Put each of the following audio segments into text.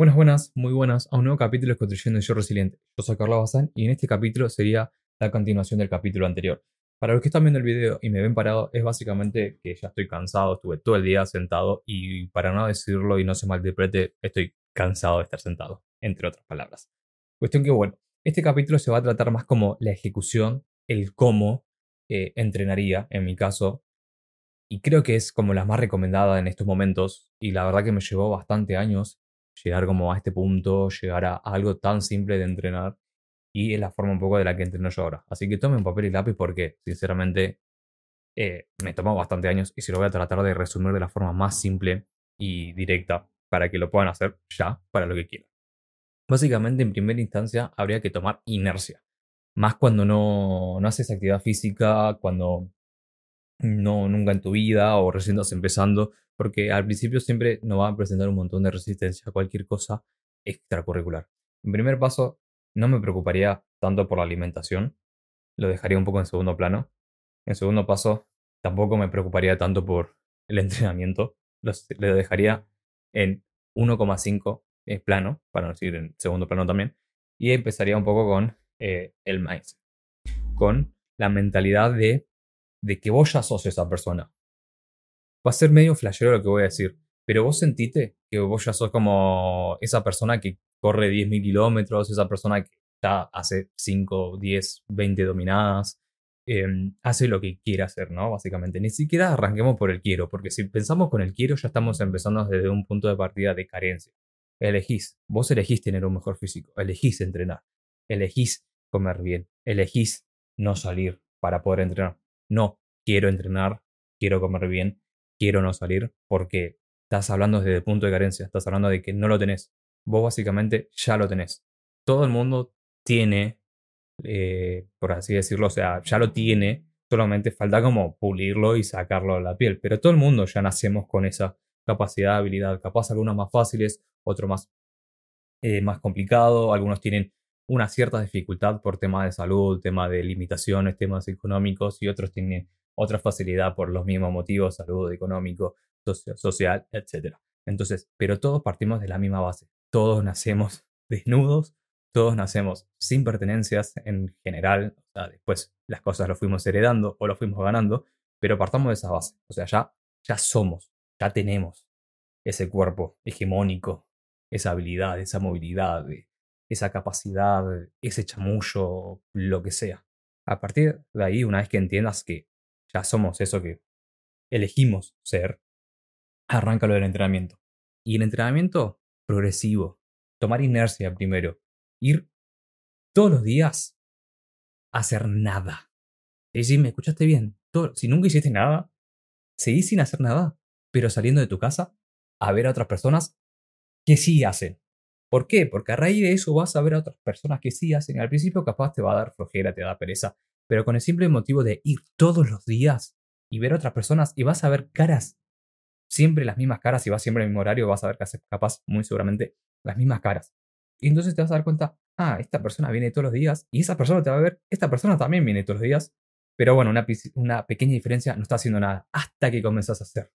Buenas, buenas, muy buenas a un nuevo capítulo de Construyendo Yo Resiliente. Yo soy Carlos Bazán y en este capítulo sería la continuación del capítulo anterior. Para los que están viendo el video y me ven parado, es básicamente que ya estoy cansado, estuve todo el día sentado y para no decirlo y no se malinterprete, estoy cansado de estar sentado, entre otras palabras. Cuestión que, bueno, este capítulo se va a tratar más como la ejecución, el cómo eh, entrenaría, en mi caso, y creo que es como la más recomendada en estos momentos y la verdad que me llevó bastante años llegar como a este punto, llegar a algo tan simple de entrenar y es la forma un poco de la que entreno yo ahora. Así que tomen papel y lápiz porque sinceramente eh, me tomó bastante años y se lo voy a tratar de resumir de la forma más simple y directa para que lo puedan hacer ya para lo que quieran. Básicamente en primera instancia habría que tomar inercia. Más cuando no, no haces actividad física, cuando no nunca en tu vida o recién estás empezando, porque al principio siempre nos va a presentar un montón de resistencia a cualquier cosa extracurricular. En primer paso, no me preocuparía tanto por la alimentación, lo dejaría un poco en segundo plano. En segundo paso, tampoco me preocuparía tanto por el entrenamiento, lo, dejaría en 1,5 plano, para no decir en segundo plano también, y empezaría un poco con eh, el mindset, con la mentalidad de, de que vos ya sos esa persona, va a ser medio flashero lo que voy a decir, pero vos sentiste que vos ya sos como esa persona que corre 10.000 kilómetros, esa persona que ya hace 5, 10, 20 dominadas, em, hace lo que quiere hacer, ¿no? Básicamente, ni siquiera arranquemos por el quiero, porque si pensamos con el quiero ya estamos empezando desde un punto de partida de carencia. Elegís, vos elegís tener un mejor físico, elegís entrenar, elegís comer bien, elegís no salir para poder entrenar. No, quiero entrenar, quiero comer bien, quiero no salir, porque estás hablando desde el punto de carencia, estás hablando de que no lo tenés. Vos básicamente ya lo tenés. Todo el mundo tiene, eh, por así decirlo, o sea, ya lo tiene, solamente falta como pulirlo y sacarlo de la piel. Pero todo el mundo ya nacemos con esa capacidad, habilidad. Capaz algunos más fáciles, otros más, eh, más complicado, algunos tienen una cierta dificultad por temas de salud, temas de limitaciones, temas económicos y otros tienen otra facilidad por los mismos motivos, salud, económico, social, etc. Entonces, pero todos partimos de la misma base. Todos nacemos desnudos, todos nacemos sin pertenencias en general. O sea, después las cosas lo fuimos heredando o lo fuimos ganando, pero partamos de esa base. O sea, ya, ya somos, ya tenemos ese cuerpo hegemónico, esa habilidad, esa movilidad, esa capacidad, ese chamullo, lo que sea. A partir de ahí, una vez que entiendas que ya somos eso que elegimos ser, arranca lo del entrenamiento. Y el entrenamiento progresivo, tomar inercia primero, ir todos los días a hacer nada. Es decir, ¿me escuchaste bien? si nunca hiciste nada, seguís sin hacer nada, pero saliendo de tu casa a ver a otras personas que sí hacen. ¿Por qué? Porque a raíz de eso vas a ver a otras personas que sí hacen. Al principio capaz te va a dar flojera, te da pereza pero con el simple motivo de ir todos los días y ver a otras personas y vas a ver caras, siempre las mismas caras, y vas siempre el mismo horario, vas a ver capaz muy seguramente las mismas caras. Y entonces te vas a dar cuenta, ah, esta persona viene todos los días y esa persona te va a ver, esta persona también viene todos los días, pero bueno, una, una pequeña diferencia no está haciendo nada hasta que comenzás a hacer.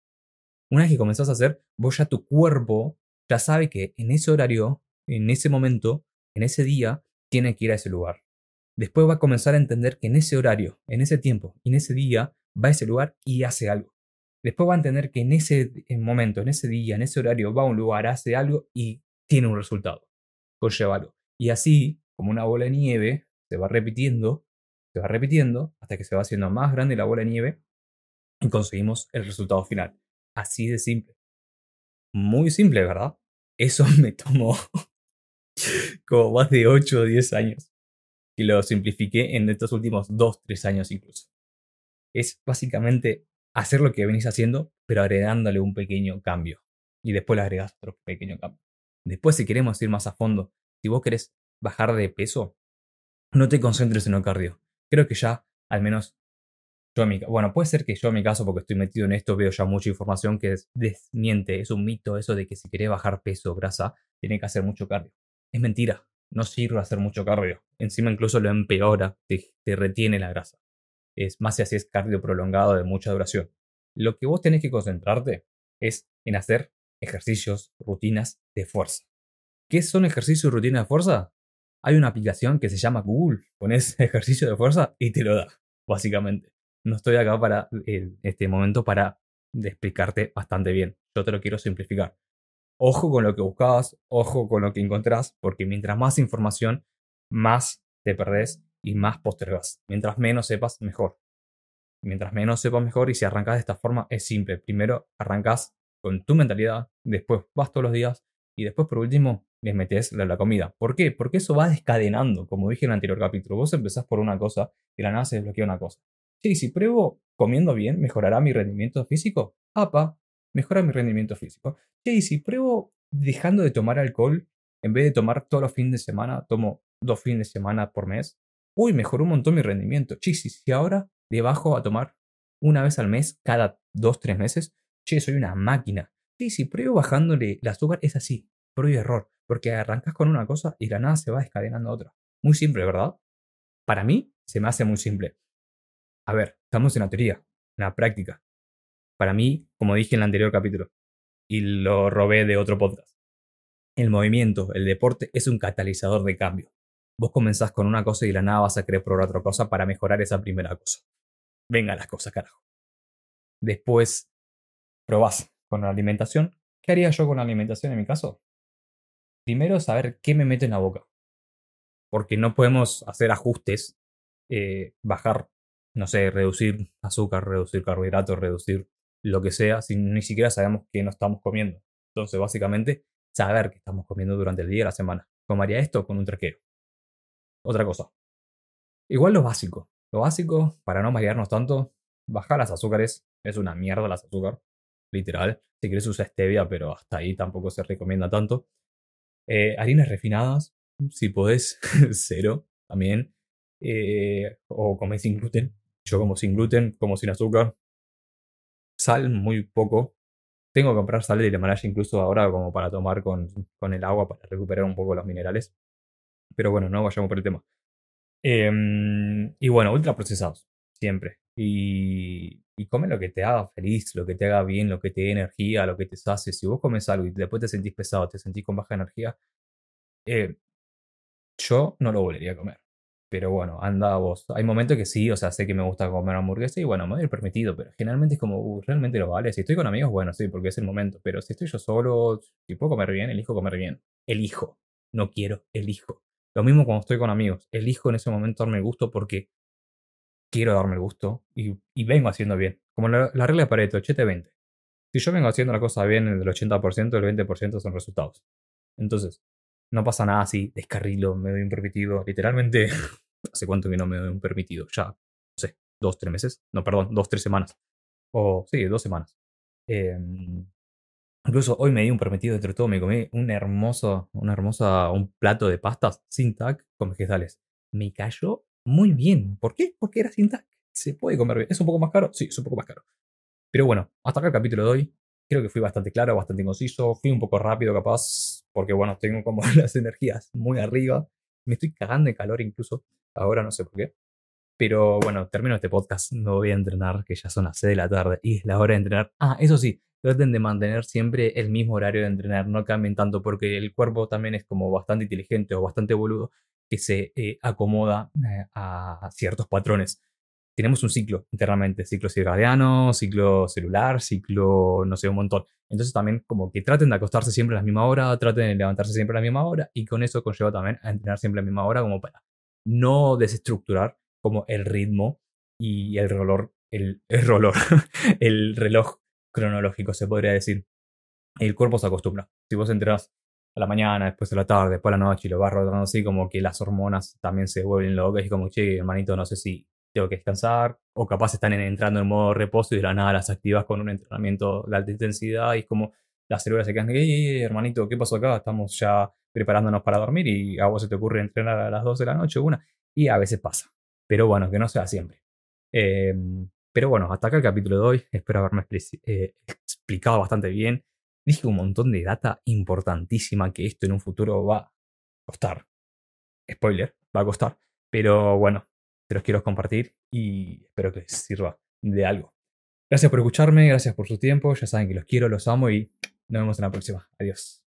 Una vez que comenzás a hacer, vos ya tu cuerpo ya sabe que en ese horario, en ese momento, en ese día, tiene que ir a ese lugar después va a comenzar a entender que en ese horario, en ese tiempo, en ese día, va a ese lugar y hace algo. Después va a entender que en ese momento, en ese día, en ese horario, va a un lugar, hace algo y tiene un resultado. Conlleva algo. Y así, como una bola de nieve, se va repitiendo, se va repitiendo, hasta que se va haciendo más grande la bola de nieve y conseguimos el resultado final. Así de simple. Muy simple, ¿verdad? Eso me tomó como más de 8 o 10 años y lo simplifiqué en estos últimos 2, 3 años incluso. Es básicamente hacer lo que venís haciendo, pero agregándole un pequeño cambio. Y después le agregas otro pequeño cambio. Después, si queremos ir más a fondo, si vos querés bajar de peso, no te concentres en el cardio. Creo que ya, al menos, yo en mi bueno, puede ser que yo en mi caso, porque estoy metido en esto, veo ya mucha información que desmiente, es un mito eso de que si querés bajar peso o grasa, tiene que hacer mucho cardio. Es mentira no sirve hacer mucho cardio. Encima incluso lo empeora, te, retiene la grasa. Es más si así es cardio prolongado de mucha duración. Lo que vos tenés que concentrarte es en hacer ejercicios, rutinas de fuerza. ¿Qué son ejercicios y rutina de fuerza? Hay una aplicación que se llama Google. Pones ejercicio de fuerza y te lo da, básicamente. No estoy acá para en este momento para explicarte bastante bien. Yo te lo quiero simplificar. Ojo con lo que buscabas, ojo con lo que encontrás, porque mientras más información, más te perdés y más postergas. Mientras menos sepas, mejor. Mientras menos sepas, mejor. Y si arrancas de esta forma, es simple. Primero arrancas con tu mentalidad, después vas todos los días y después, por último, les metes la, la, comida. ¿Por qué? Porque eso va descadenando, como dije en el anterior capítulo. Vos empezás por una cosa y la nada se desbloquea una cosa. Sí, si pruebo comiendo bien, ¿mejorará mi rendimiento físico? Apa, mejora mi rendimiento físico. Sí, si pruebo dejando de tomar alcohol, en vez de tomar todos los fines de semana, tomo dos fines de semana por mes. Uy, mejoró un montón mi rendimiento. Sí, si ahora le bajo a tomar una vez al mes, cada dos, tres meses, che, soy una máquina. Sí, si pruebo bajándole el azúcar, es así, prueba y error, porque arrancas con una cosa y la nada se va descadenando a otra. Muy simple, ¿verdad? Para mí, se me hace muy simple. A ver, estamos en la teoría, en la práctica. Para mí, como dije en el anterior capítulo, y lo robé de otro podcast, el movimiento, el deporte, es un catalizador de cambio. Vos comenzás con una cosa y de la nada vas a querer probar otra cosa para mejorar esa primera cosa. Venga las cosas, carajo. Después probás con la alimentación. ¿Qué haría yo con la alimentación en mi caso? Primero saber qué me meto en la boca. Porque no podemos hacer ajustes, eh, bajar, no sé, reducir azúcar, reducir carbohidratos, reducir lo que sea, si ni siquiera sabemos qué nos estamos comiendo. Entonces, básicamente, saber qué estamos comiendo durante el día y la semana. ¿Cómo haría esto? Con un trequero. Otra cosa. Igual lo básico. Lo básico, para no marearnos tanto, bajar las azúcares. Es una mierda las azúcar. Literal. Si quieres usar stevia, pero hasta ahí tampoco se recomienda tanto. Eh, harinas refinadas, si podés, cero también. Eh, o comer sin gluten. Yo como sin gluten, como sin azúcar. Sal muy poco. Tengo que comprar sal de Himalaya incluso ahora como para tomar con, con el agua para recuperar un poco los minerales. Pero bueno, no vayamos por el tema. Em, y bueno, ultraprocesados, siempre. Y, y come lo que te haga feliz, lo que te haga bien, lo que te dé energía, lo que te sacie. Si vos comes algo y después te sentís pesado, te sentís con baja energía, eh, yo no lo volvería a comer. Pero bueno, anda vos. Hay momentos que sí, o sea, sé que me gusta comer hamburguesa y bueno, me doy el permitido, pero generalmente es como, uh, realmente lo vale. Si estoy con amigos, bueno, sí, porque es el momento. Pero si estoy yo solo, si puedo comer bien, elijo comer bien. Elijo. No quiero, elijo. Lo mismo cuando estoy con amigos. Elijo en ese momento darme el gusto porque quiero darme el gusto y, vengo haciendo bien. Como la, regla de Pareto, 80-20. Si yo vengo haciendo la cosa bien, el 80%, el 20% son resultados. Entonces, no pasa nada si descarrilo, me doy un permitido. Literalmente, ¿hace cuánto que no me doy un permitido? Ya, no sé, dos, tres meses. No, perdón, dos, tres semanas. O sí, dos semanas. Eh, Incluso hoy me di un permitido, entre todo me comí un hermoso, una hermosa, un plato de pastas sin tac con vegetales. Me cayó muy bien. ¿Por qué? Porque era sin tac. Se puede comer bien. ¿Es un poco más caro? Sí, es un poco más caro. Pero bueno, hasta acá el capítulo de hoy. Creo que fui bastante claro, bastante conciso. Fui un poco rápido capaz, porque bueno, tengo como las energías muy arriba. Me estoy cagando de calor incluso. Ahora no sé por qué. Pero bueno, termino este podcast. Me voy a entrenar, que ya son las 6 de la tarde y es la hora de entrenar. Ah, eso sí, traten de mantener siempre el mismo horario de entrenar, no cambien tanto porque el cuerpo también es como bastante inteligente o bastante boludo que se eh, acomoda eh, a ciertos patrones. Tenemos un ciclo internamente, ciclo circadiano, ciclo celular, ciclo, no sé, un montón. Entonces también como que traten de acostarse siempre a la misma hora, traten de levantarse siempre a la misma hora y con eso conlleva también a entrenar siempre a la misma hora como para no desestructurar como el ritmo y el reloj, el, el, el reloj cronológico, se podría decir. El cuerpo se acostumbra. Si vos entras a la mañana, después a la tarde, después a la noche y lo vas rotando así, como que las hormonas también se vuelven locas y como, che, hermanito, no sé si tengo que descansar, o capaz están entrando en modo reposo y de la nada las activas con un entrenamiento de alta intensidad y es como las células se quedan, ey, hermanito, ¿qué pasó acá? Estamos ya preparándonos para dormir y a vos se te ocurre entrenar a las 12 de la noche, una, y a veces pasa. Pero bueno, que no sea siempre. Eh, pero bueno, hasta acá el capítulo de hoy. Espero haberme eh, explicado bastante bien. Dije un montón de data importantísima que esto en un futuro va a costar. Spoiler, va a costar. Pero bueno, te los quiero compartir y espero que les sirva de algo. Gracias por escucharme, gracias por su tiempo. Ya saben que los quiero, los amo y nos vemos en la próxima. Adiós.